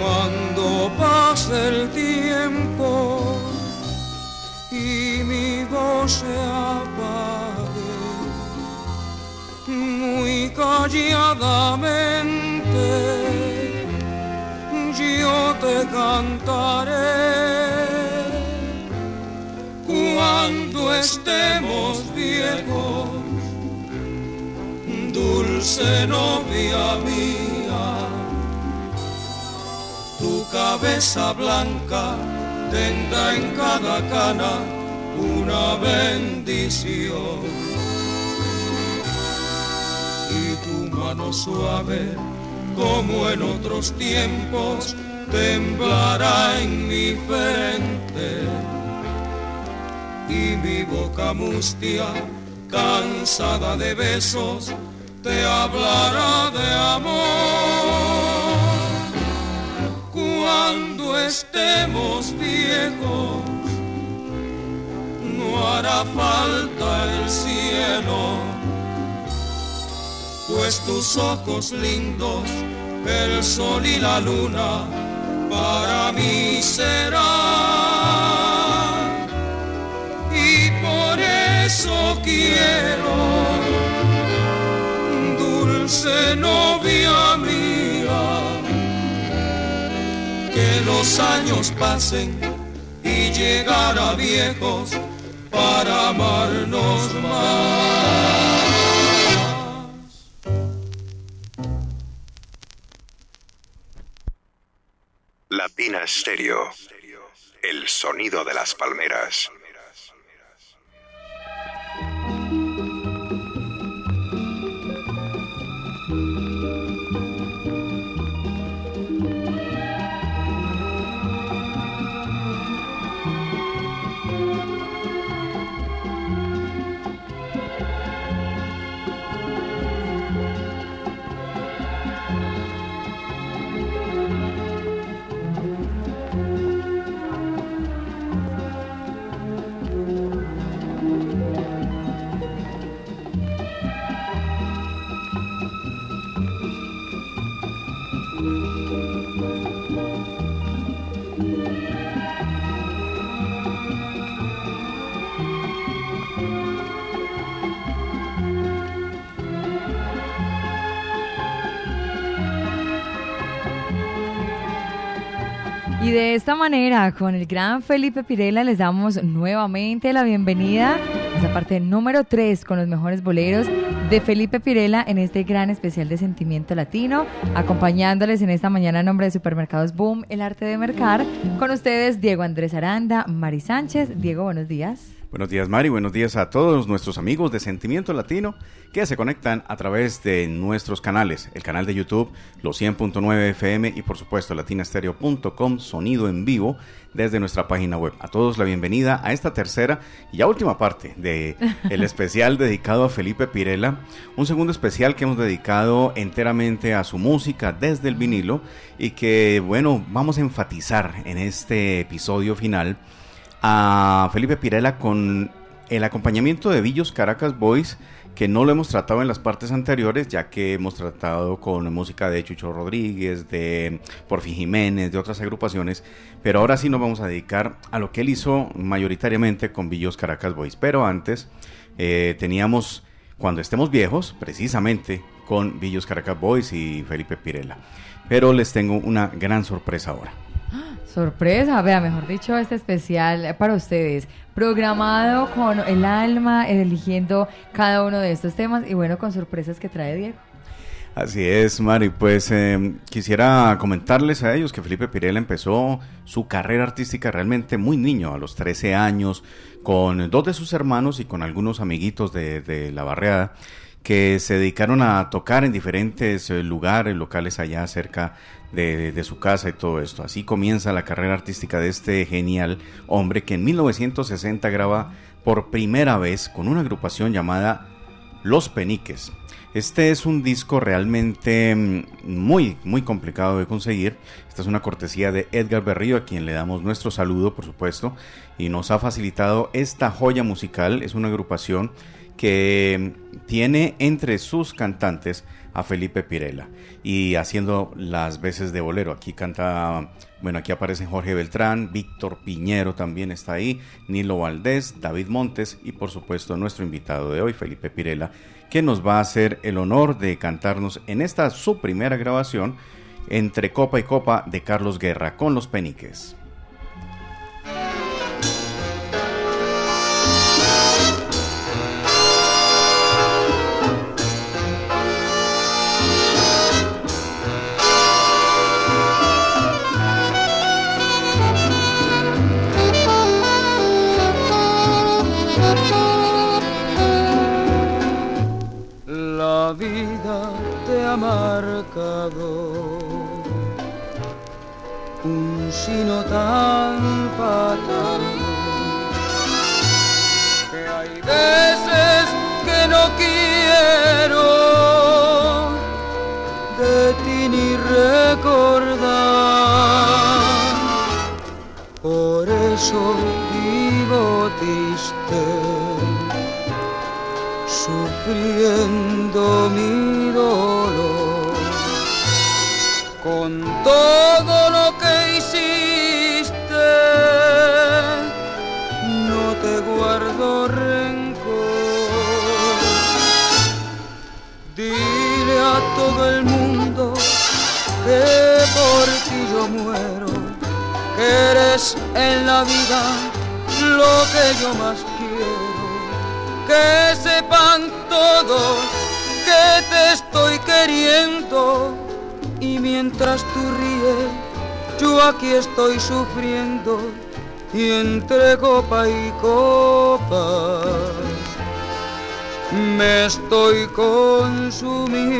Cuando pase el tiempo y mi voz se apague, muy calladamente yo te cantaré. Cuando estemos viejos, dulce novia mía, tu cabeza blanca tendrá en cada cana una bendición. Y tu mano suave, como en otros tiempos, temblará en mi frente y mi boca mustia, cansada de besos, te hablará de amor. Cuando estemos viejos, no hará falta el cielo, pues tus ojos lindos, el sol y la luna, para mí serán. eso quiero, dulce novia mía, que los años pasen y llegar a viejos para amarnos más. Latina Stereo, el sonido de las palmeras. Esta manera, con el gran Felipe Pirela, les damos nuevamente la bienvenida a esa parte número 3 con los mejores boleros de Felipe Pirela en este gran especial de Sentimiento Latino, acompañándoles en esta mañana en nombre de Supermercados Boom, el arte de mercar. Con ustedes, Diego Andrés Aranda, Mari Sánchez. Diego, buenos días. Buenos días, Mari. Buenos días a todos nuestros amigos de Sentimiento Latino que se conectan a través de nuestros canales, el canal de YouTube, los 100.9 FM y por supuesto latinastereo.com, sonido en vivo desde nuestra página web. A todos la bienvenida a esta tercera y ya última parte de el especial dedicado a Felipe Pirela, un segundo especial que hemos dedicado enteramente a su música desde el vinilo y que bueno, vamos a enfatizar en este episodio final a Felipe Pirela con el acompañamiento de Villos Caracas Boys que no lo hemos tratado en las partes anteriores, ya que hemos tratado con música de Chucho Rodríguez, de Porfi Jiménez, de otras agrupaciones, pero ahora sí nos vamos a dedicar a lo que él hizo mayoritariamente con Villos Caracas Boys. Pero antes eh, teníamos cuando estemos viejos, precisamente con Villos Caracas Boys y Felipe Pirela. Pero les tengo una gran sorpresa ahora. Sorpresa, vea, mejor dicho, este especial para ustedes, programado con el alma, eligiendo cada uno de estos temas y bueno, con sorpresas que trae Diego. Así es, Mari. Pues eh, quisiera comentarles a ellos que Felipe Pirela empezó su carrera artística realmente muy niño, a los 13 años, con dos de sus hermanos y con algunos amiguitos de, de la barriada que se dedicaron a tocar en diferentes eh, lugares, locales allá cerca de, su casa y todo esto. Así comienza la carrera artística de este genial hombre que en 1960 graba por primera vez con una agrupación llamada Los Peniques. Este es un disco realmente mm, muy, muy complicado de conseguir. Esta es una cortesía de Edgar Berrío, a quien le damos nuestro saludo, por supuesto, y nos ha facilitado esta joya musical. Es una agrupación que tiene entre sus cantantes a Felipe Pirela y haciendo las veces de bolero. Aquí canta, bueno, aquí aparecen Jorge Beltrán, Víctor Piñero también está ahí, Nilo Valdés, David Montes y por supuesto nuestro invitado de hoy, Felipe Pirela, que nos va a hacer el honor de cantarnos en esta su primera grabación entre Copa y Copa de Carlos Guerra con los Peniques. Marcado un sino tan sufriendo y entre copa y copa me estoy consumiendo.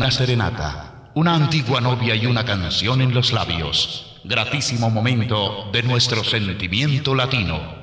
Una serenata, una antigua novia y una canción en los labios. Gratísimo momento de nuestro sentimiento latino.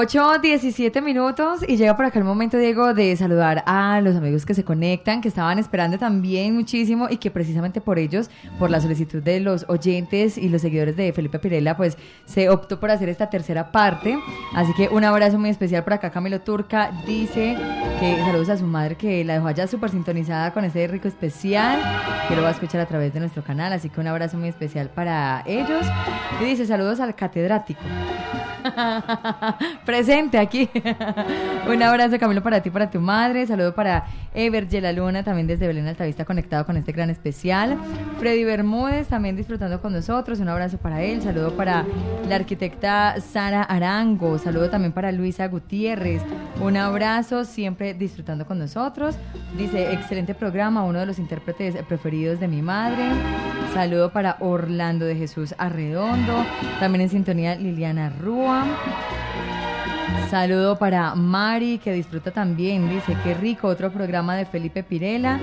8, 17 minutos y llega por acá el momento, Diego, de saludar a los amigos que se conectan, que estaban esperando también muchísimo y que precisamente por ellos, por la solicitud de los oyentes y los seguidores de Felipe Pirela, pues se optó por hacer esta tercera parte. Así que un abrazo muy especial por acá. Camilo Turca dice que saludos a su madre que la dejó allá súper sintonizada con ese rico especial, que lo va a escuchar a través de nuestro canal. Así que un abrazo muy especial para ellos. Y dice saludos al catedrático. Presente aquí. Un abrazo, Camilo, para ti, para tu madre. Saludo para Ever Luna, también desde Belén Altavista, conectado con este gran especial. Freddy Bermúdez, también disfrutando con nosotros. Un abrazo para él. Saludo para la arquitecta Sara Arango. Saludo también para Luisa Gutiérrez. Un abrazo, siempre disfrutando con nosotros. Dice, excelente programa, uno de los intérpretes preferidos de mi madre. Saludo para Orlando de Jesús Arredondo. También en sintonía Liliana Rúa. Saludo para Mari, que disfruta también. Dice, qué rico, otro programa de Felipe Pirela.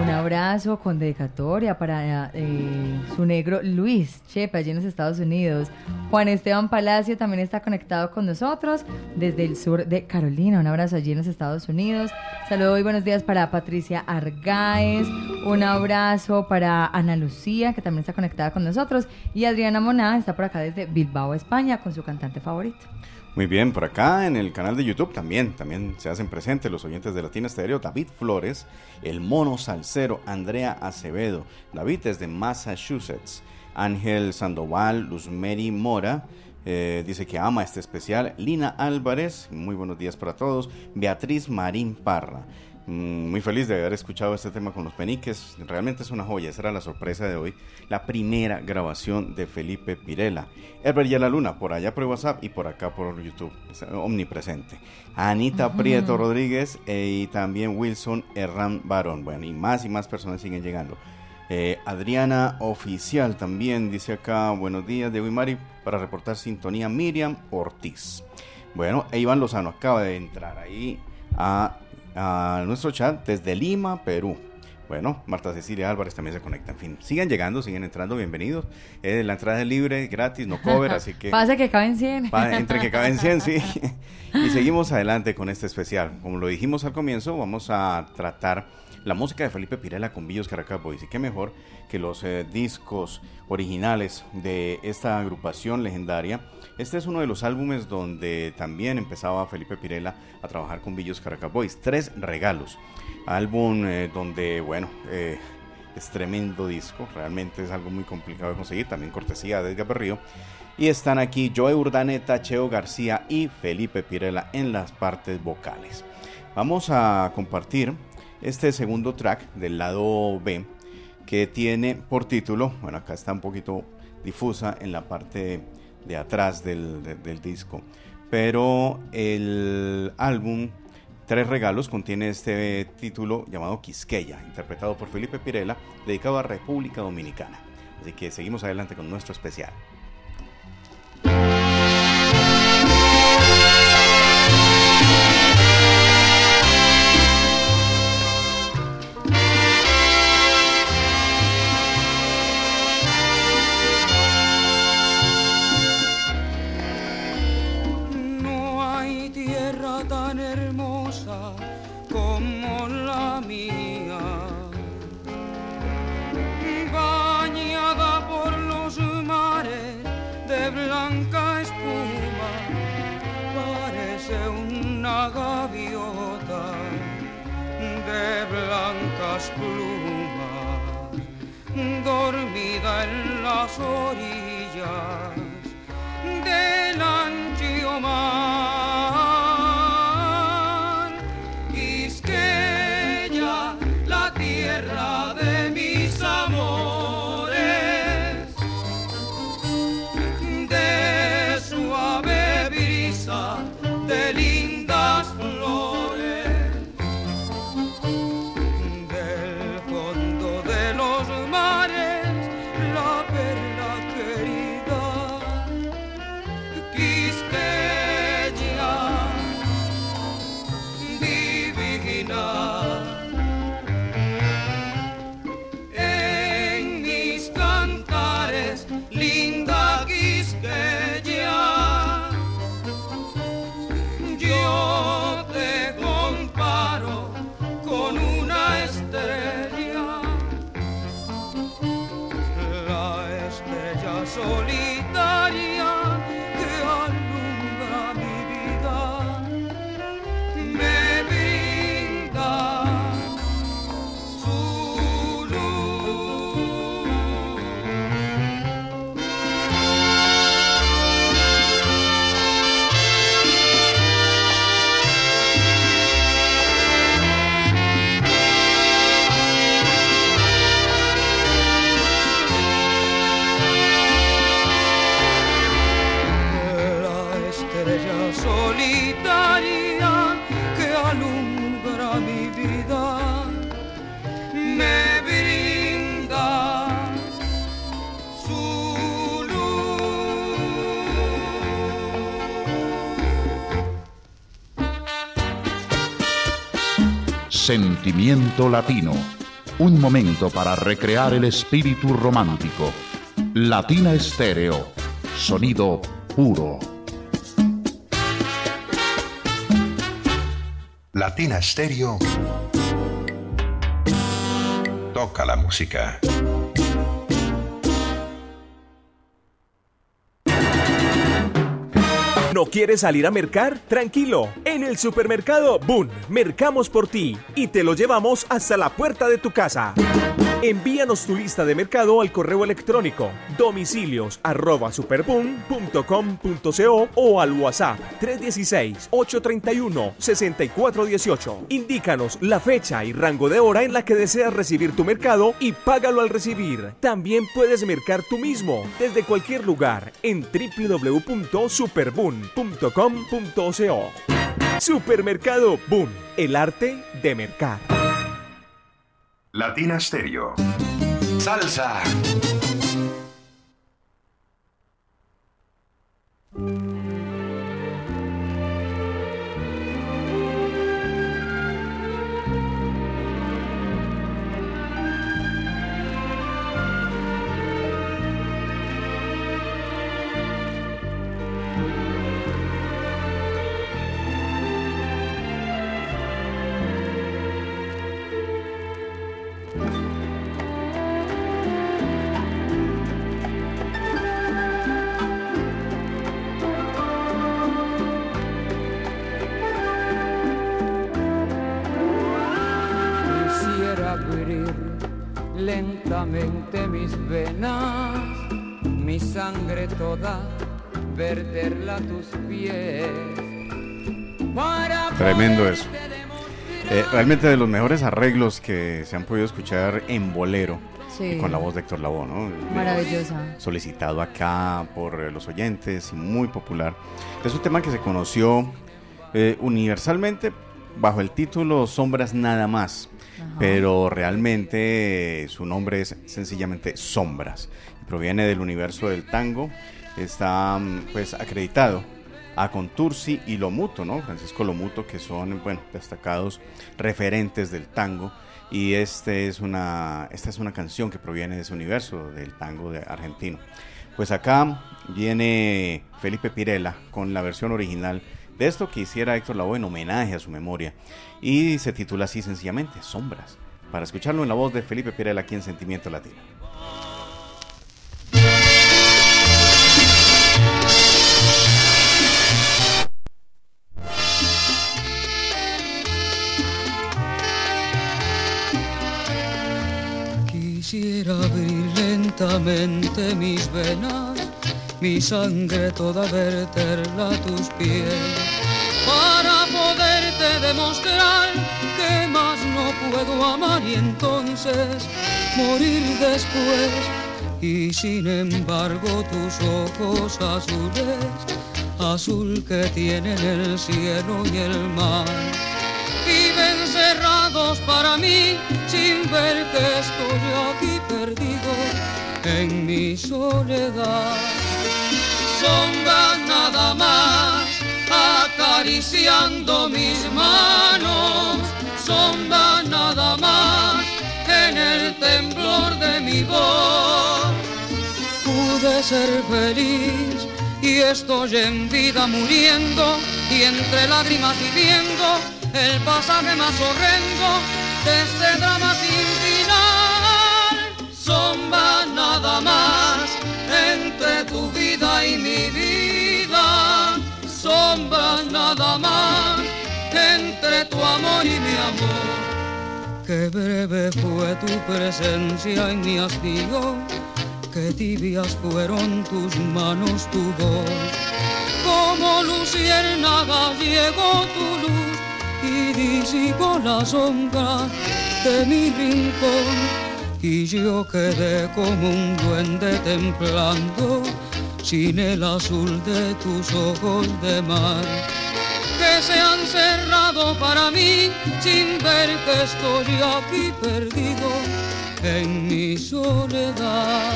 Un abrazo con dedicatoria para eh, su negro Luis Chepa, allí en los Estados Unidos. Juan Esteban Palacio también está conectado con nosotros desde el sur de Carolina. Un abrazo allí en los Estados Unidos. Saludo y buenos días para Patricia Argáez. Un abrazo para Ana Lucía, que también está conectada con nosotros. Y Adriana Moná está por acá desde Bilbao, España, con su cantante favorito. Muy bien, por acá en el canal de YouTube también, también se hacen presentes los oyentes de Latina Estéreo, David Flores, el mono salsero, Andrea Acevedo, David desde Massachusetts, Ángel Sandoval, Luzmeri Mora, eh, dice que ama este especial, Lina Álvarez, muy buenos días para todos, Beatriz Marín Parra, muy feliz de haber escuchado este tema con los peniques. Realmente es una joya, esa era la sorpresa de hoy. La primera grabación de Felipe Pirela. Herbert y la Luna, por allá por WhatsApp y por acá por YouTube. omnipresente. Anita Prieto Rodríguez eh, y también Wilson Herrán Barón. Bueno, y más y más personas siguen llegando. Eh, Adriana Oficial también dice acá, buenos días de Mari para reportar sintonía Miriam Ortiz. Bueno, e Iván Lozano acaba de entrar ahí a a nuestro chat desde Lima, Perú. Bueno, Marta Cecilia Álvarez también se conecta. En fin, sigan llegando, siguen entrando, bienvenidos. Eh, la entrada es libre, gratis, no cover, así que... Pasa que caben 100. entre que caben 100, sí. y seguimos adelante con este especial. Como lo dijimos al comienzo, vamos a tratar la música de Felipe Pirela con Billos Caracas Boys. Y qué mejor que los eh, discos originales de esta agrupación legendaria este es uno de los álbumes donde también empezaba Felipe Pirela a trabajar con Villos Caracas Boys. Tres regalos. Álbum eh, donde, bueno, eh, es tremendo disco. Realmente es algo muy complicado de conseguir. También cortesía de Edgar Berrío. Y están aquí Joe Urdaneta, Cheo García y Felipe Pirela en las partes vocales. Vamos a compartir este segundo track del lado B que tiene por título, bueno acá está un poquito difusa en la parte de atrás del, disco. Pero el álbum Tres Regalos contiene este título llamado Quisqueya, interpretado por Felipe Pirela, dedicado a República Dominicana. Así que seguimos adelante con nuestro especial. storia Sentimiento Latino. Un momento para recrear el espíritu romántico. Latina Estéreo. Sonido puro. Latina Stereo. Toca la música. ¿No quieres salir a mercar? Tranquilo. En el supermercado Boon, mercamos por ti y te lo llevamos hasta la puerta de tu casa. Envíanos tu lista de mercado al correo electrónico domicilios arroba o al WhatsApp 316-831-6418. Indícanos la fecha y rango de hora en la que deseas recibir tu mercado y págalo al recibir. También puedes mercar tú mismo desde cualquier lugar en www.superboom.com.co. Supermercado Boom, el arte de mercar. Latina Stereo. Salsa. Lentamente mis venas, mi sangre toda, verterla a tus pies. Para Tremendo eso. Eh, realmente de los mejores arreglos que se han podido escuchar en bolero Sí. con la voz de Héctor Lavoe, ¿no? Maravillosa. Solicitado acá por eh, los oyentes y muy popular. Es un tema que se conoció eh, universalmente bajo el título Sombras Nada Más, Pero realmente eh, su nombre es sencillamente Sombras. Proviene del universo del tango, está mm, pues acreditado a Contursi y Lomuto, ¿no? Francisco Lomuto, que son, bueno, destacados referentes del tango. Y este es una, esta es una canción que proviene de ese universo del tango de argentino. Pues acá viene Felipe Pirela con la versión original de esto que hiciera Héctor Lavoe en homenaje a su memoria. Y se titula así sencillamente, Sombras. Para escucharlo en la voz de Felipe Pirela aquí en Sentimiento Latino. Quisiera abrir lentamente mis venas, mi sangre toda verterla a tus pies, para poderte demostrar que más no puedo amar y entonces morir después. Y sin embargo tus ojos azules, azul que tienen el cielo y el mar viven cerrados para mí sin ver que estoy aquí perdido en mi soledad. Sombra nada más acariciando mis manos, sombra nada más en el temblor de mi voz. Pude ser feliz y estoy en vida muriendo y entre lágrimas viviendo el pasaje más horrendo de este drama sin final. Sombra nada más Qué breve fue tu presencia en mi hastío, qué tibias fueron tus manos, tu voz. Como luciérnaga llegó tu luz y disipó la sombra de mi rincón. Y yo quedé como un duende templando sin el azul de tus ojos de mar que se han para mí sin ver que estoy aquí perdido en mi soledad.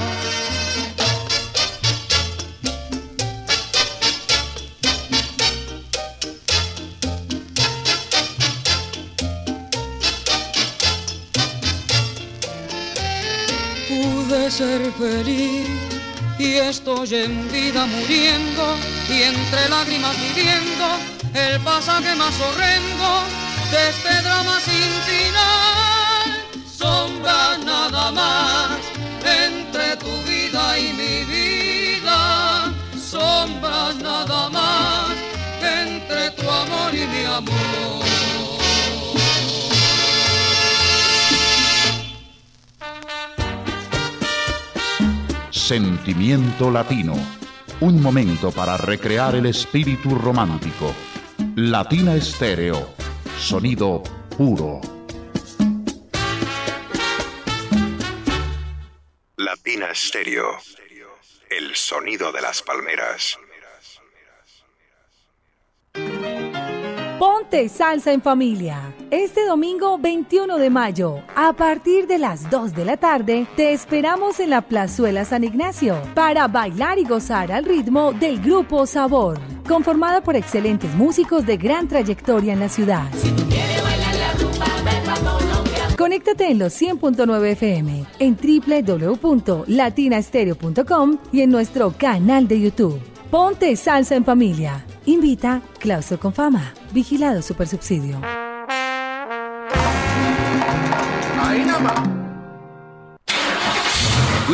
Pude ser feliz y estoy en vida muriendo y entre lágrimas viviendo el pasaje más horrendo de este drama sin final. Sombra nada más entre tu vida y mi vida. Sombra nada más entre tu amor y mi amor. Sentimiento Latino. Un momento para recrear el espíritu romántico Latina Estéreo. Sonido puro. Latina Estéreo. El sonido de las palmeras. Ponte salsa en familia. Este domingo 21 de mayo, a partir de las 2 de la tarde, te esperamos en la Plazuela San Ignacio para bailar y gozar al ritmo del grupo Sabor, conformada por excelentes músicos de gran trayectoria en la ciudad. Conéctate en los 100.9 FM, en www.latinastereo.com y en nuestro canal de YouTube. Ponte salsa en familia. Invita Clauso con Fama. Vigilado Supersubsidio.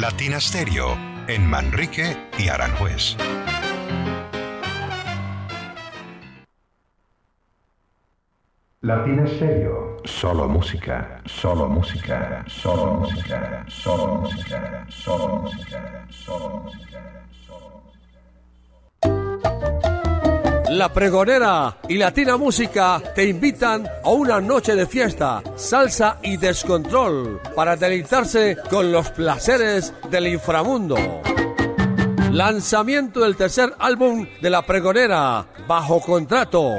Latina Stereo en Manrique y Aranjuez. Latina Stereo. Solo música, solo música, solo música, solo música, solo música, solo música, solo música. La Pregonera y Latina Música te invitan a una noche de fiesta, salsa y descontrol para deleitarse con los placeres del inframundo. Lanzamiento del tercer álbum de La Pregonera, bajo contrato.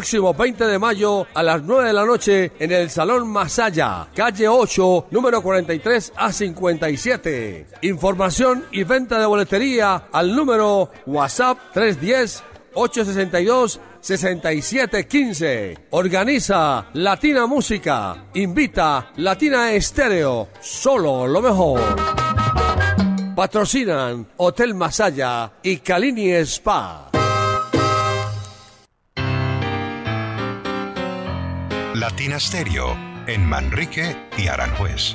Próximo 20 de mayo a las 9 de la noche en el Salón Masaya, calle 8, número 43 a 57. Información y venta de boletería al número WhatsApp 310 862 6715. Organiza Latina Música. Invita Latina Estéreo. Solo lo mejor. Patrocinan Hotel Masaya y Calini Spa. Latina Stereo en Manrique y Aranjuez.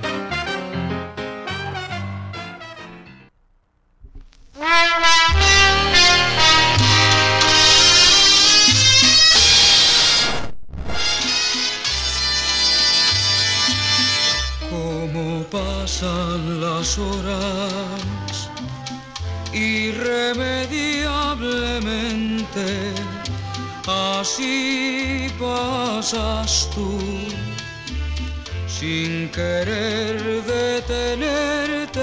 Cómo pasan las horas irremediablemente Así pasas tú, sin querer detenerte,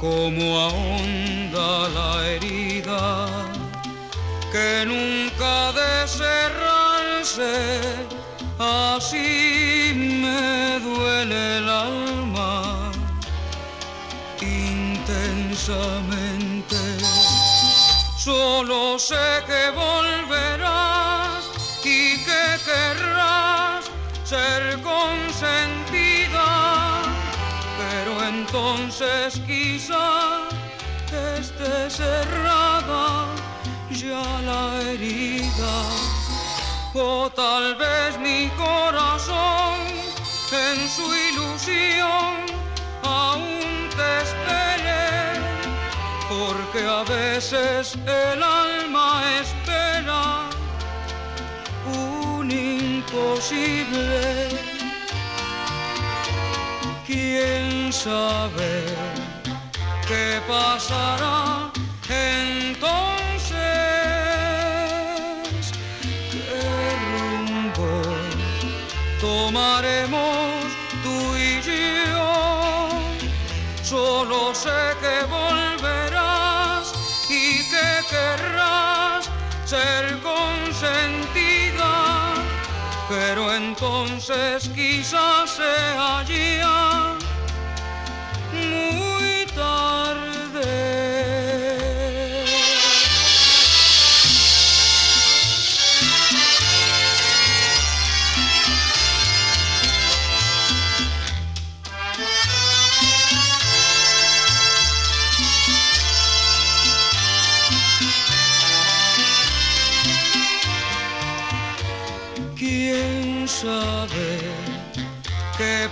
como ahonda la herida que nunca de cerrarse, así me duele el alma intensamente Solo sé que volverás y que querrás ser consentida, pero entonces quizás esté cerrada ya la herida, o tal vez mi corazón en su ilusión aún te espere, porque a veces el alma espera un imposible. ¿Quién sabe qué pasará entonces? Entonces quizás sea ya muy tarde.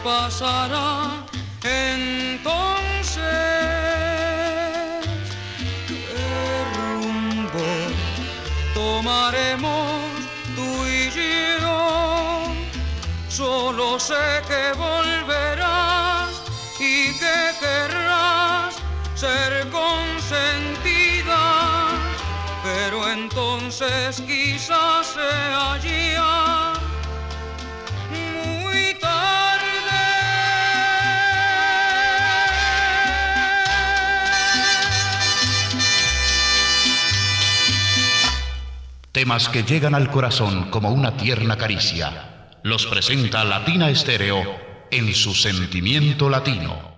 Pasará entonces? ¿Qué rumbo tomaremos tú y yo? Solo sé que volverás y que querrás ser consentida, pero entonces quizás sea ya Temas que llegan al corazón como una tierna caricia. Los presenta Latina Estéreo en su sentimiento latino.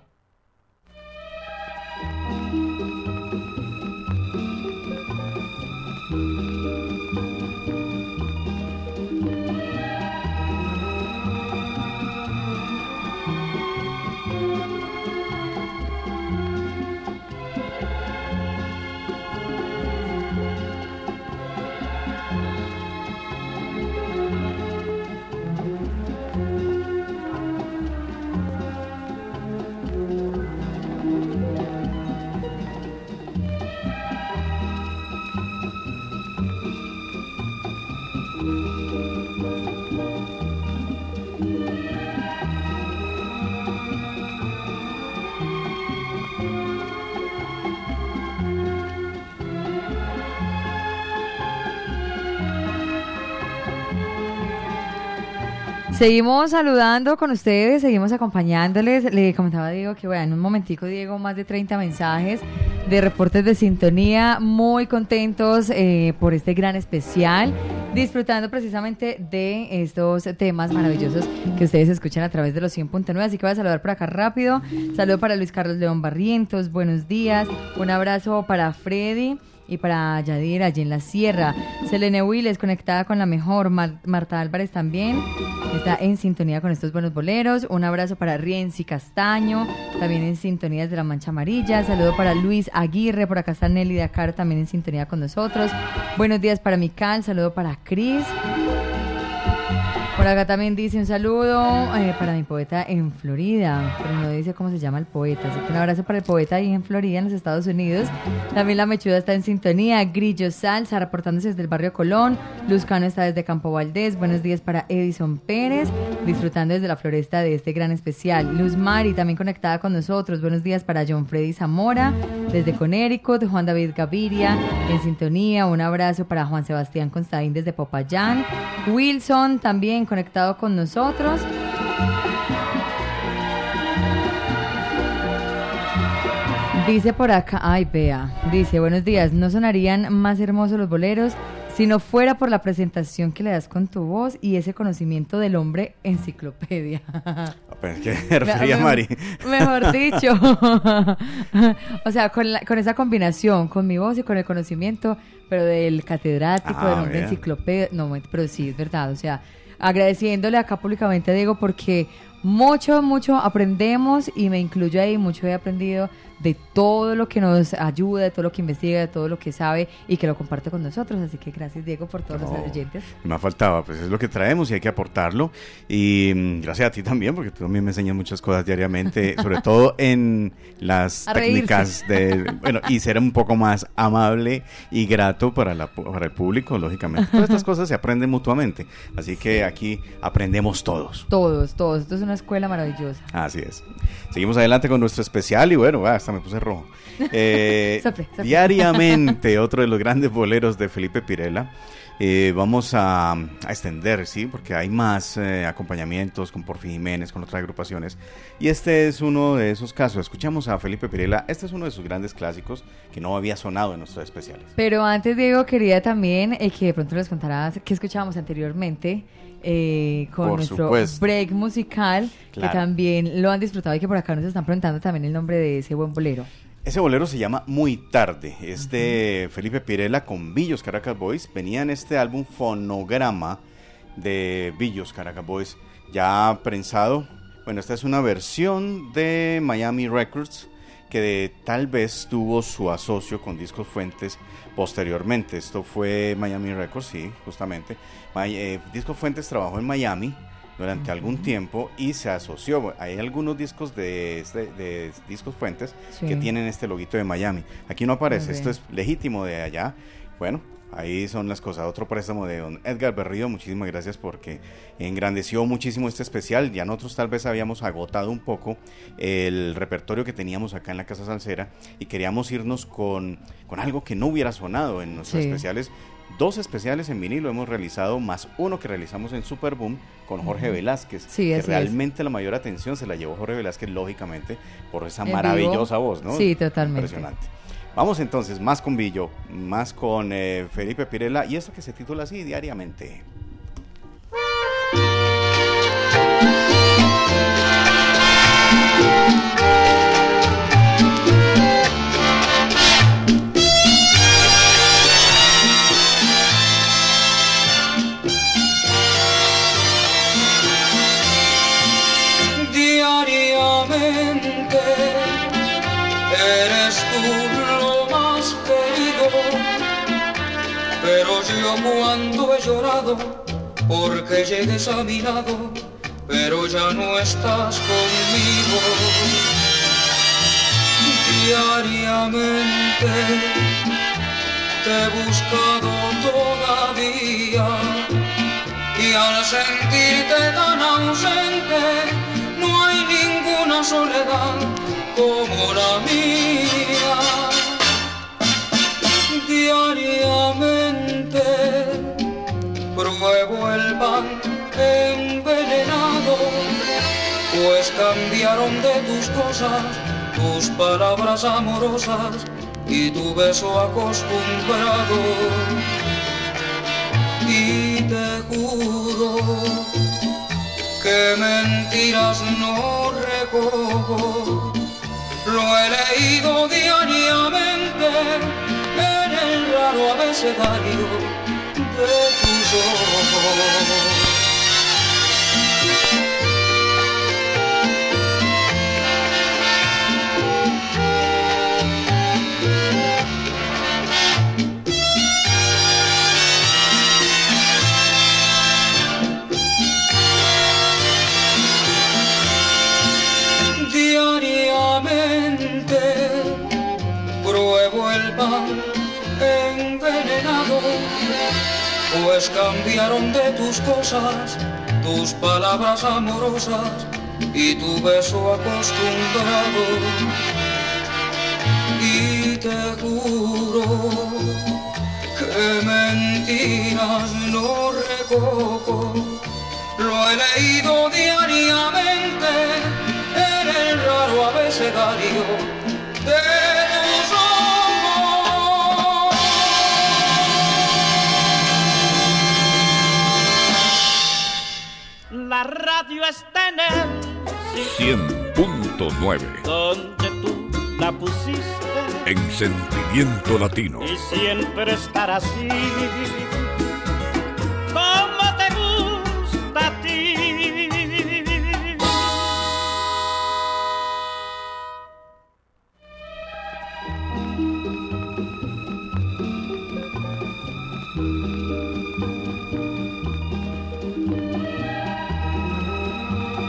Seguimos saludando con ustedes, seguimos acompañándoles. Le comentaba Diego que, bueno, en un momentico, Diego, más de 30 mensajes de reportes de sintonía, muy contentos eh, por este gran especial, disfrutando precisamente de estos temas maravillosos que ustedes escuchan a través de los 100.9. Así que voy a saludar por acá rápido. Saludo para Luis Carlos León Barrientos, buenos días. Un abrazo para Freddy y para Yadira allí en la sierra. Selene Willes conectada con la mejor. Mar- Marta Álvarez también está en sintonía con estos buenos boleros. Un abrazo para Rienzi Castaño, también en sintonía desde la Mancha Amarilla. Saludo para Luis Aguirre, por acá está Nelly Dakar también en sintonía con nosotros. Buenos días para Mical, saludo para Cris. Por acá también dice un saludo eh, para mi poeta en Florida, pero no dice cómo se llama el poeta. Así que un abrazo para el poeta ahí en Florida, en los Estados Unidos. También la mechuda está en sintonía. Grillo Salsa, reportándose desde el barrio Colón. Luzcano está desde Campo Valdés. Buenos días para Edison Pérez, disfrutando desde la floresta de este gran especial. Luz Mari, también conectada con nosotros. Buenos días para John Freddy Zamora, desde Connecticut. Juan David Gaviria, en sintonía. Un abrazo para Juan Sebastián Constaín desde Popayán. Wilson, también conectado con nosotros. Dice por acá, ay, vea, dice, buenos días, ¿no sonarían más hermosos los boleros si no fuera por la presentación que le das con tu voz y ese conocimiento del hombre enciclopedia. Pues, ¿Qué se refería Mari? Mejor dicho. o sea, con, la- con esa combinación, con mi voz y con el conocimiento, pero del catedrático, Ah, del hombre enciclopedia. No, pero sí, es verdad. O sea, agradeciéndole acá públicamente a Diego porque mucho, mucho aprendemos y me incluyo ahí, mucho he aprendido de todo lo que nos ayuda, de todo lo que investiga, de todo lo que sabe y que lo comparte con nosotros. Así que gracias Diego por todos No. los oyentes. Me faltaba, pues es lo que traemos y hay que aportarlo. Y mm, gracias a ti también, porque tú también me enseñas muchas cosas diariamente, sobre todo en las técnicas de, bueno, y ser un poco más amable y grato para, la, para el público, lógicamente. Todas estas cosas se aprenden mutuamente, así que aquí aprendemos todos. Todos, todos. Esto es una escuela maravillosa. Así es. Seguimos adelante con nuestro especial y bueno, va, hasta me puse rojo. Eh. Diariamente, otro de los grandes boleros de Felipe Pirela. Eh, vamos a, a extender, ¿sí? Porque hay más eh, acompañamientos con Porfi Jiménez, con otras agrupaciones. Y este es uno de esos casos. Escuchamos a Felipe Pirela. Este es uno de sus grandes clásicos que no había sonado en nuestros especiales. Pero antes, Diego, quería también eh, que de pronto les contaras qué escuchábamos anteriormente eh, con Por nuestro supuesto. break musical, Claro. que también lo han disfrutado y que por acá nos están preguntando también el nombre de ese buen bolero. Ese bolero se llama Muy Tarde. Es de Felipe Pirela con Villos Caracas Boys. Venía en este álbum fonograma de Villos Caracas Boys, ya prensado. Bueno, esta es una versión de Miami Records que de- tal vez tuvo su asocio con Discos Fuentes posteriormente. Esto fue Miami Records, sí, justamente. Ma- eh, Discos Fuentes trabajó en Miami durante algún tiempo y se asoció. Hay algunos discos de, este- de Discos Fuentes Sí. que tienen este loguito de Miami. Aquí no aparece, esto es legítimo de allá. Bueno, ahí son las cosas. Otro préstamo de don Edgar Berrío, muchísimas gracias porque engrandeció muchísimo este especial. Ya nosotros tal vez habíamos agotado un poco el repertorio que teníamos acá en la Casa Salsera y queríamos irnos con, con algo que no hubiera sonado en nuestros Sí. especiales. Dos especiales en vinilo hemos realizado, más uno que realizamos en Superboom con Jorge. Velázquez. Sí, que es. realmente la mayor atención se la llevó Jorge Velázquez, lógicamente, por esa maravillosa voz, ¿no? Sí, totalmente. Impresionante. Vamos entonces, más con Billo, más con eh, Felipe Pirela y esto que se titula así, Diariamente. diariamente porque llegues a mi lado pero ya no estás conmigo diariamente te he buscado todavía y al sentirte tan ausente no hay ninguna soledad como la mía. Diariamente pruebo el pan envenenado, pues cambiaron de tus cosas, tus palabras amorosas y tu beso acostumbrado y te juro que mentiras no recojo. Lo he leído diariamente en el raro abecedario de tus tus palabras amorosas y tu beso acostumbrado. Y te juro que mentiras no recojo. Lo he leído diariamente en el raro abecedario de cielo está en él. 100.9 Donde tú la pusiste en sentimiento latino. y siempre estará así.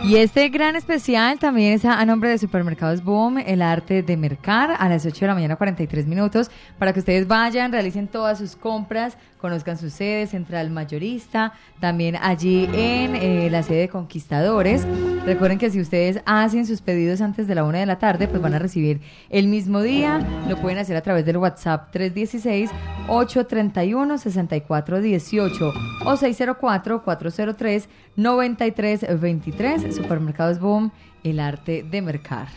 Y este gran especial también es a nombre de Supermercados Boom, el arte de mercar, a las 8 de la mañana 43 minutos, para que ustedes vayan, realicen todas sus compras, conozcan su sede, Central Mayorista, también allí en eh, la sede de Conquistadores. Recuerden que si ustedes hacen sus pedidos antes de la 1 de la tarde, pues van a recibir el mismo día. Lo pueden hacer a través del WhatsApp 316-831-6418 o 604-403-9323. Supermercados Boom, el arte de mercar.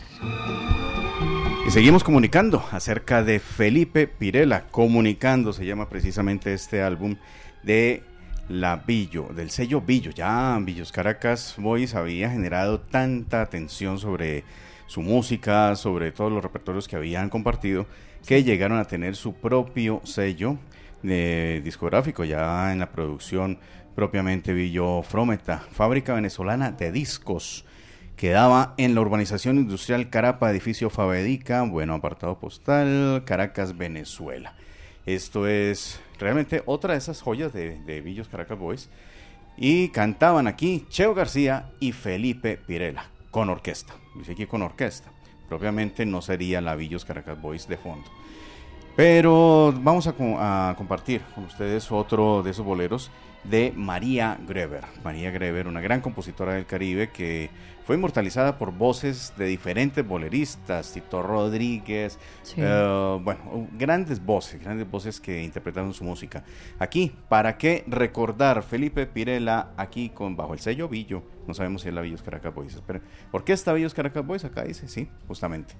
Y seguimos comunicando acerca de Felipe Pirela. Comunicando se llama precisamente este álbum de la Billo, del sello Billo. Ya Billos Caracas Boys había generado tanta atención sobre su música, sobre todos los repertorios que habían compartido, que llegaron a tener su propio sello de discográfico ya en la producción propiamente Billo Frometa, fábrica venezolana de discos. Quedaba en la urbanización industrial Carapa, edificio Favedica, bueno, apartado postal, Caracas, Venezuela. Esto es realmente otra de esas joyas de, Villos Caracas Boys. Y cantaban aquí Cheo García y Felipe Pirela, con orquesta. Dice aquí con orquesta. Propiamente no sería la Villos Caracas Boys de fondo. Pero vamos a, a compartir con ustedes otro de esos boleros de María Greber. María Greber, una gran compositora del Caribe que fue inmortalizada por voces de diferentes boleristas, Tito Rodríguez, Sí. eh, bueno, grandes voces, grandes voces que interpretaron su música. Aquí, ¿para qué recordar Felipe Pirela aquí con bajo el sello Billo? No sabemos si es la Villos Caracas Boys. Pero, ¿Por qué está Villos Caracas Boys? Acá dice, sí, justamente.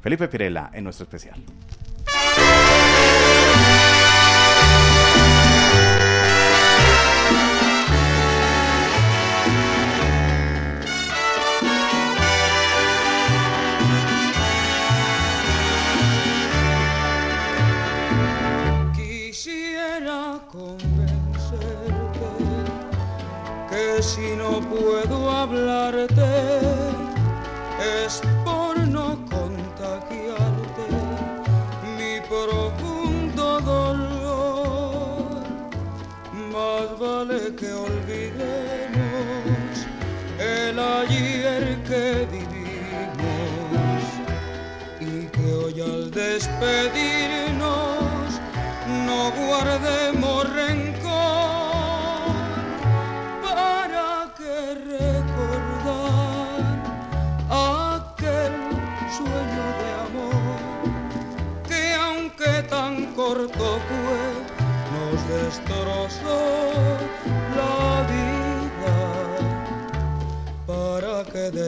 Felipe Pirela en nuestro especial. Si no puedo hablarte es por no contagiarte mi profundo dolor. Más vale que olvidemos el ayer que vivimos y que hoy al despedirnos no guardemos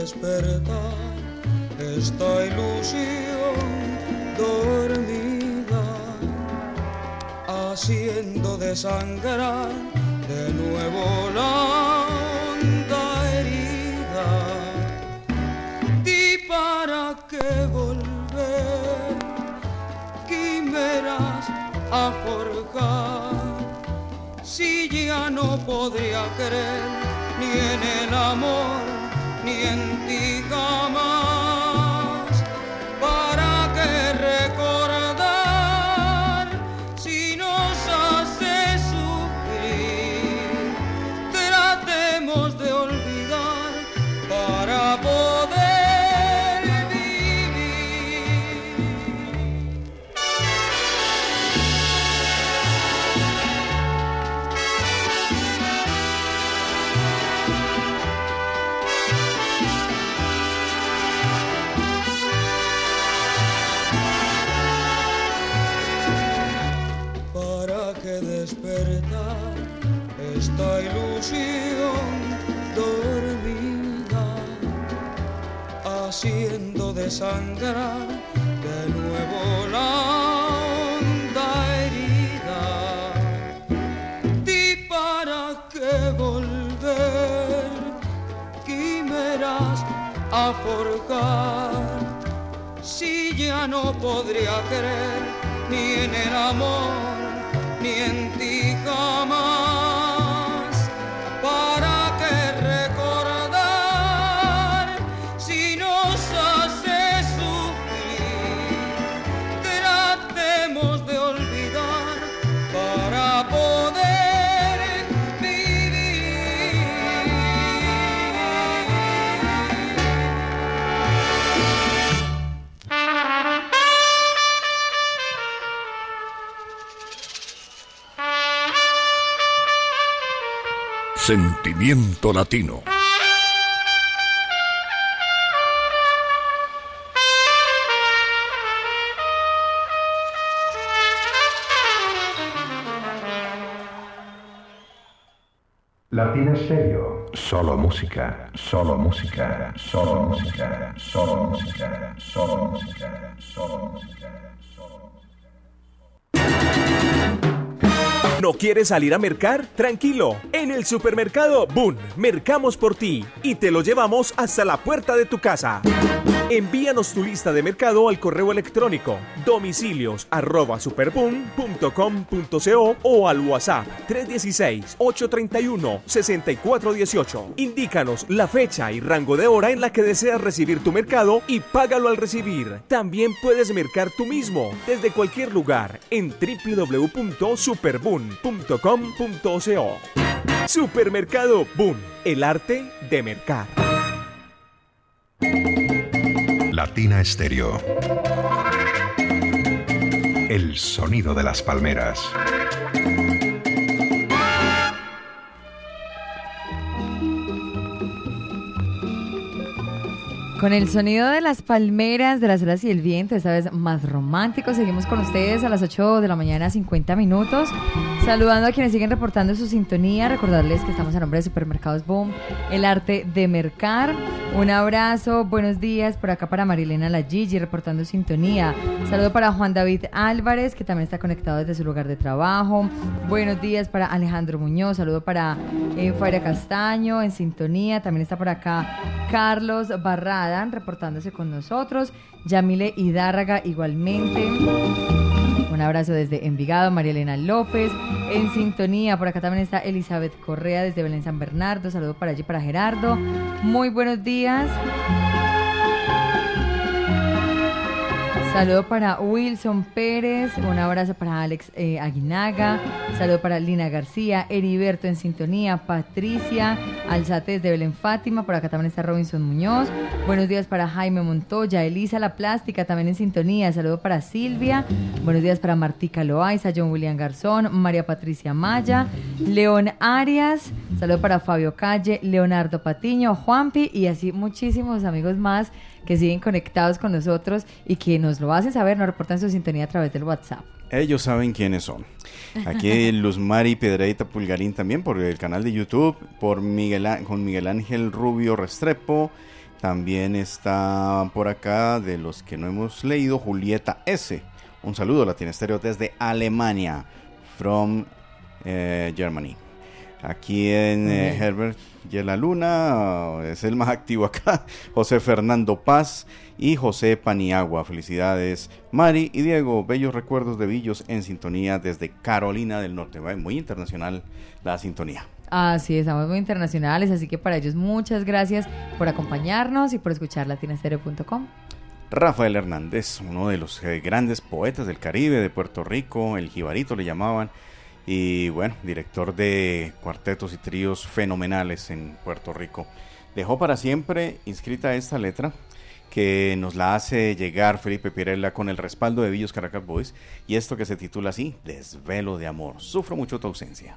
despertar. Esta ilusión dormida haciendo desangrar de nuevo la honda herida. ¿Y para qué volver quimeras a forjar. Si ya no podría creer ni en el amor ni en ti jamás? Sentimiento latino. Latina Stereo. Solo música, solo música, solo música, solo música, solo música, solo música, solo ¿No quieres salir a mercar? Tranquilo. En el supermercado Boon, mercamos por ti y te lo llevamos hasta la puerta de tu casa. Envíanos tu lista de mercado al correo electrónico domicilios arroba o al WhatsApp 316-831-6418. Indícanos la fecha y rango de hora en la que deseas recibir tu mercado y págalo al recibir. También puedes mercar tú mismo desde cualquier lugar en www.superboom.com.co. Supermercado Boom, el arte de mercar. Latina Stereo. El sonido de las palmeras. Con el sonido de las palmeras, de las olas y el viento, esta vez más romántico, seguimos con ustedes a las 8 de la mañana, 50 minutos. Saludando a quienes siguen reportando su sintonía, recordarles que estamos a nombre de Supermercados Boom, el arte de mercar. Un abrazo, buenos días por acá para Marilena La Gigi, reportando sintonía. Saludo para Juan David Álvarez, que también está conectado desde su lugar de trabajo. Buenos días para Alejandro Muñoz, saludo para eh, Castaño, en sintonía. También está por acá Carlos Barrada, reportándose con nosotros. Yamile Hidárraga, igualmente. Un abrazo desde Envigado, María Elena López. En sintonía, por acá también está Elizabeth Correa desde Belén San Bernardo. Saludo para allí para Gerardo. Muy buenos días. Saludo para Wilson Pérez, un abrazo para Alex eh, Aguinaga, saludo para Lina García, Heriberto en sintonía, Patricia Alzate desde Belén Fátima, por acá también está Robinson Muñoz, buenos días para Jaime Montoya, Elisa La Plástica también en sintonía, saludo para Silvia, buenos días para Martica Loaiza, John William Garzón, María Patricia Maya, León Arias, saludo para Fabio Calle, Leonardo Patiño, Juanpi y así muchísimos amigos más que siguen conectados con nosotros y que nos lo hacen saber, nos reportan su sintonía a través del WhatsApp. Ellos saben quiénes son. Aquí Luz Mari Piedradita Pulgarín también por el canal de YouTube, por Miguel, con Miguel Ángel Rubio Restrepo. También está por acá de los que no hemos leído, Julieta S. Un saludo, Latin Estéreo desde Alemania, from eh, Germany. Aquí en eh. Herbert y la Luna uh, es el más activo acá. José Fernando Paz y José Paniagua. Felicidades, Mari y Diego. Bellos recuerdos de Villos en sintonía desde Carolina del Norte. Muy internacional la sintonía. Así es, estamos muy internacionales, así que para ellos muchas gracias por acompañarnos y por escuchar latinastereo.com. Rafael Hernández, uno de los eh, grandes poetas del Caribe, de Puerto Rico, el jibarito le llamaban, y bueno, director de cuartetos y tríos fenomenales en Puerto Rico. Dejó para siempre inscrita esta letra que nos la hace llegar Felipe Pirella con el respaldo de Villos Caracas Boys y esto que se titula así, Desvelo de Amor. Sufro mucho tu ausencia.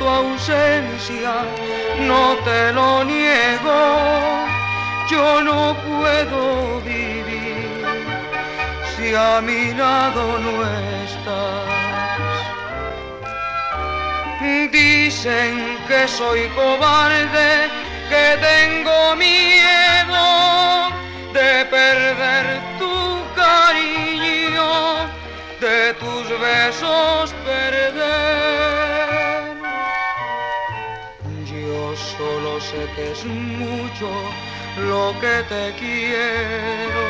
Tu ausencia, no te lo niego. Yo no puedo vivir si a mi lado no estás. Dicen que soy cobarde, que tengo miedo de perder tu cariño, de tus besos es mucho lo que te quiero.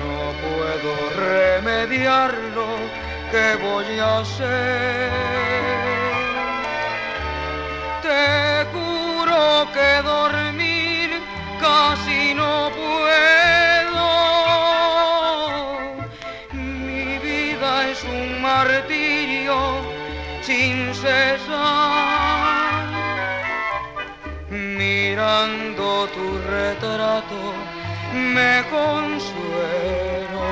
No puedo remediarlo, ¿qué voy a hacer? Te juro que dormir casi no puedo. Mi vida es un martirio sin cesar mirando tu retrato me consuelo.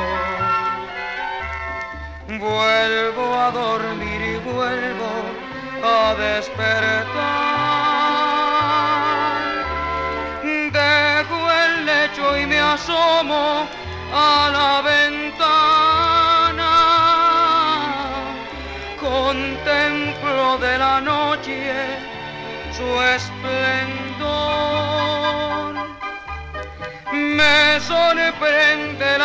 Vuelvo a dormir y vuelvo a despertar. Dejo el lecho y me asomo a la ventana. Contemplo de la noche su esplendor. Me sorprende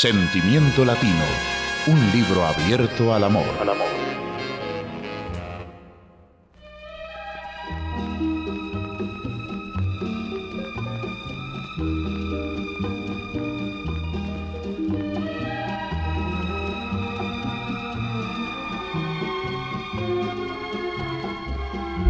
Sentimiento Latino, un libro abierto al amor.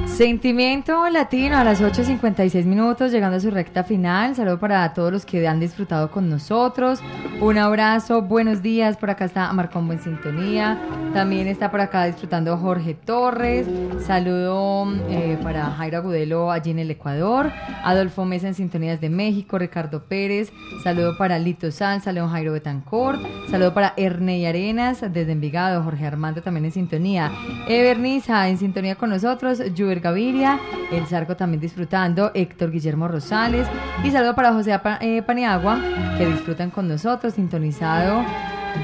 Sentimiento Latino a las 8.56 minutos, llegando a su recta final. Saludo para todos los que han disfrutado con nosotros. Un abrazo, buenos días. Por acá está Marcombo en sintonía. También está por acá disfrutando Jorge Torres. Saludo eh, para Jairo Agudelo allí en el Ecuador. Adolfo Mesa en sintonías de México. Ricardo Pérez. Saludo para Lito Sanz. Saludo Jairo Betancourt. Saludo para Erney Arenas desde Envigado. Jorge Armando también en sintonía. Everniza en sintonía con nosotros. Juber Gaviria, El Zarco también disfrutando, Héctor Guillermo Rosales y saludo para José eh, Paniagua que disfrutan con nosotros, sintonizado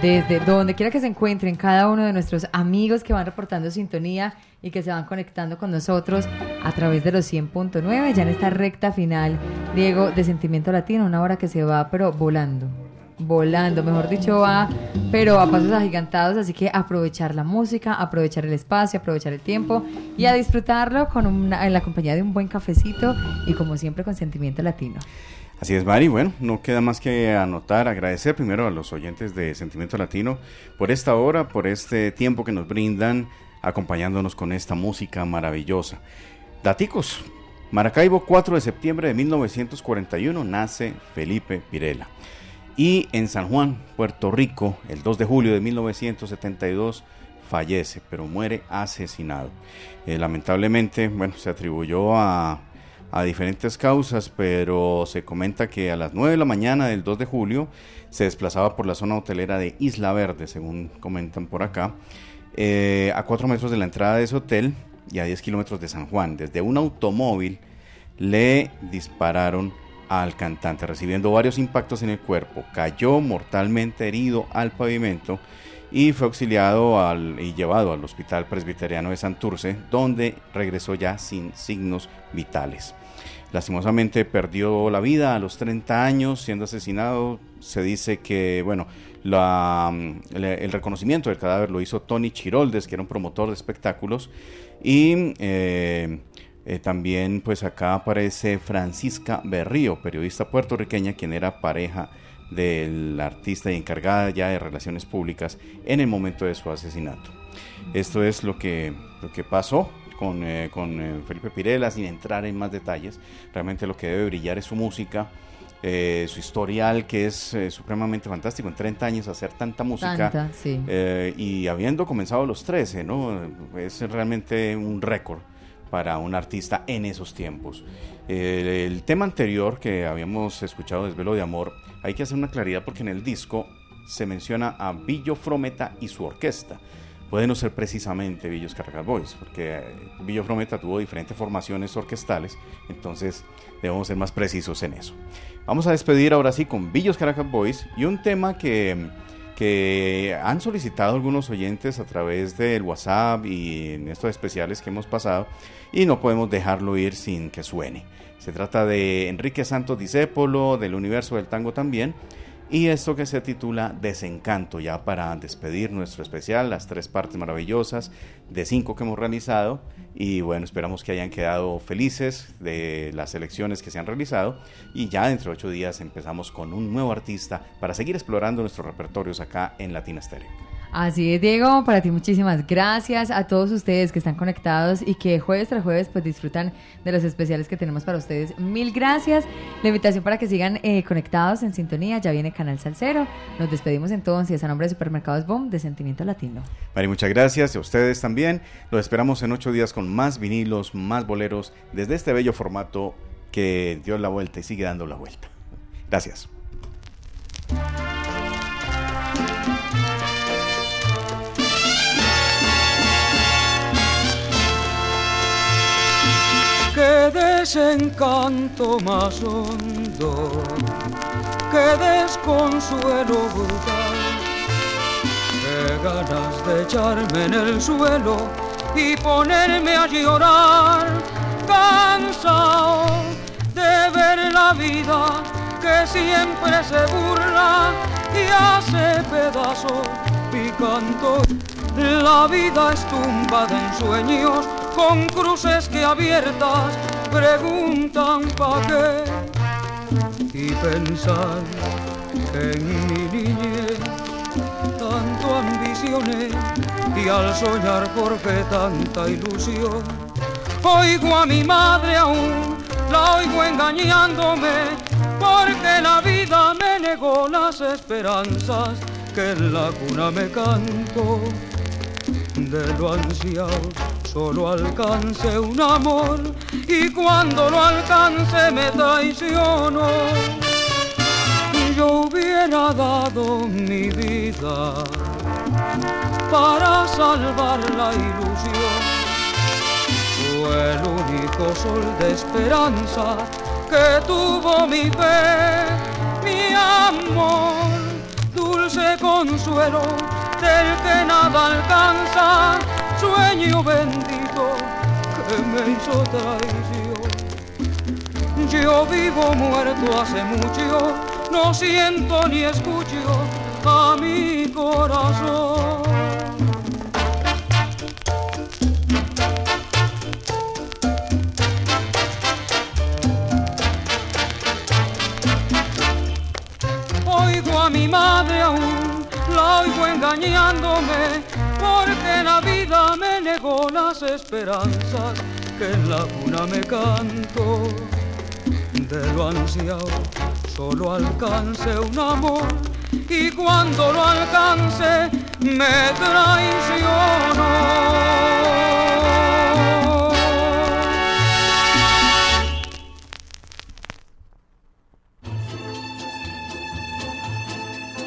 desde donde quiera que se encuentren cada uno de nuestros amigos que van reportando sintonía y que se van conectando con nosotros a través de los 100.9 ya en esta recta final, Diego, de Sentimiento Latino, una hora que se va pero volando volando, mejor dicho, va, pero a pasos agigantados, así que aprovechar la música, aprovechar el espacio, aprovechar el tiempo y a disfrutarlo con una, en la compañía de un buen cafecito y como siempre con sentimiento latino. Así es, Mari. Bueno, no queda más que anotar, agradecer primero a los oyentes de Sentimiento Latino por esta hora, por este tiempo que nos brindan acompañándonos con esta música maravillosa. Daticos. Maracaibo, 4 de septiembre de 1941, nace Felipe Pirela. Y en San Juan, Puerto Rico, el 2 de julio de 1972, fallece, pero muere asesinado. Eh, lamentablemente, bueno, se atribuyó a, a diferentes causas, pero se comenta que a las 9 de la mañana del 2 de julio se desplazaba por la zona hotelera de Isla Verde, según comentan por acá, eh, a 4 metros de la entrada de ese hotel y a 10 kilómetros de San Juan. Desde un automóvil le dispararon al cantante, recibiendo varios impactos en el cuerpo. Cayó mortalmente herido al pavimento y fue auxiliado al, y llevado al Hospital Presbiteriano de Santurce, donde regresó ya sin signos vitales. Lastimosamente perdió la vida a los 30 años siendo asesinado. Se dice que, bueno, el, reconocimiento del cadáver lo hizo Tony Chiroldes, que era un promotor de espectáculos. Y eh, eh, también, pues acá aparece Francisca Berrío, periodista puertorriqueña, quien era pareja del artista y encargada ya de relaciones públicas en el momento de su asesinato. Esto es lo que, lo que pasó con, eh, con eh, Felipe Pirela, sin entrar en más detalles. Realmente lo que debe brillar es su música, eh, su historial que es supremamente fantástico, en 30 años hacer tanta música y habiendo comenzado los 13, ¿no? Es realmente un récord para un artista en esos tiempos. el tema anterior que habíamos escuchado, Desvelo de Amor, hay que hacer una claridad porque en el disco se menciona a Billo Frometa y su orquesta puede no ser precisamente Villos Caracas Boys, porque eh, Frometa tuvo diferentes formaciones orquestales, entonces debemos ser más precisos en eso. Vamos a despedir ahora sí con Villos Caracas Boys y un tema que, que han solicitado algunos oyentes a través del WhatsApp y en estos especiales que hemos pasado y no podemos dejarlo ir sin que suene. Se trata de Enrique Santos Discépolo, del universo del tango también, y esto que se titula Desencanto, ya para despedir nuestro especial, las tres partes maravillosas de cinco que hemos realizado. Y bueno, esperamos que hayan quedado felices de las elecciones que se han realizado. Y ya dentro de ocho días empezamos con un nuevo artista para seguir explorando nuestros repertorios acá en Latina Stereo. Así es, Diego, para ti muchísimas gracias a todos ustedes que están conectados y que jueves tras jueves pues disfrutan de los especiales que tenemos para ustedes. Mil gracias. La invitación para que sigan eh, conectados en sintonía, ya viene Canal Salcero. Nos despedimos entonces a nombre de Supermercados Boom de Sentimiento Latino. Mari, muchas gracias a ustedes también. Los esperamos en ocho días con más vinilos, más boleros, desde este bello formato que dio la vuelta y sigue dando la vuelta. Gracias. Desencanto más hondo, qué desconsuelo brutal, qué ganas de echarme en el suelo y ponerme a llorar, cansado de ver la vida que siempre se burla y hace pedazos mi canto. La vida es tumba de ensueños con cruces que abiertas preguntan pa' qué. Y pensar que en mi niñez tanto ambicioné y al soñar por qué tanta ilusión. Oigo a mi madre aún la oigo engañándome porque la vida me negó las esperanzas que en la cuna me canto de lo ansiado solo alcance un amor y cuando lo alcance me traiciono. Yo hubiera dado mi vida para salvar la ilusión. Fue el único sol de esperanza que tuvo mi fe, mi amor, dulce consuelo del que nada alcanza sueño bendito que me hizo traición. Yo vivo muerto hace mucho, no siento ni escucho a mi corazón. Oigo a mi madre aún, oigo engañándome porque la vida me negó las esperanzas que en la cuna me canto. De lo ansiado solo alcance un amor y cuando lo alcance me traicionó.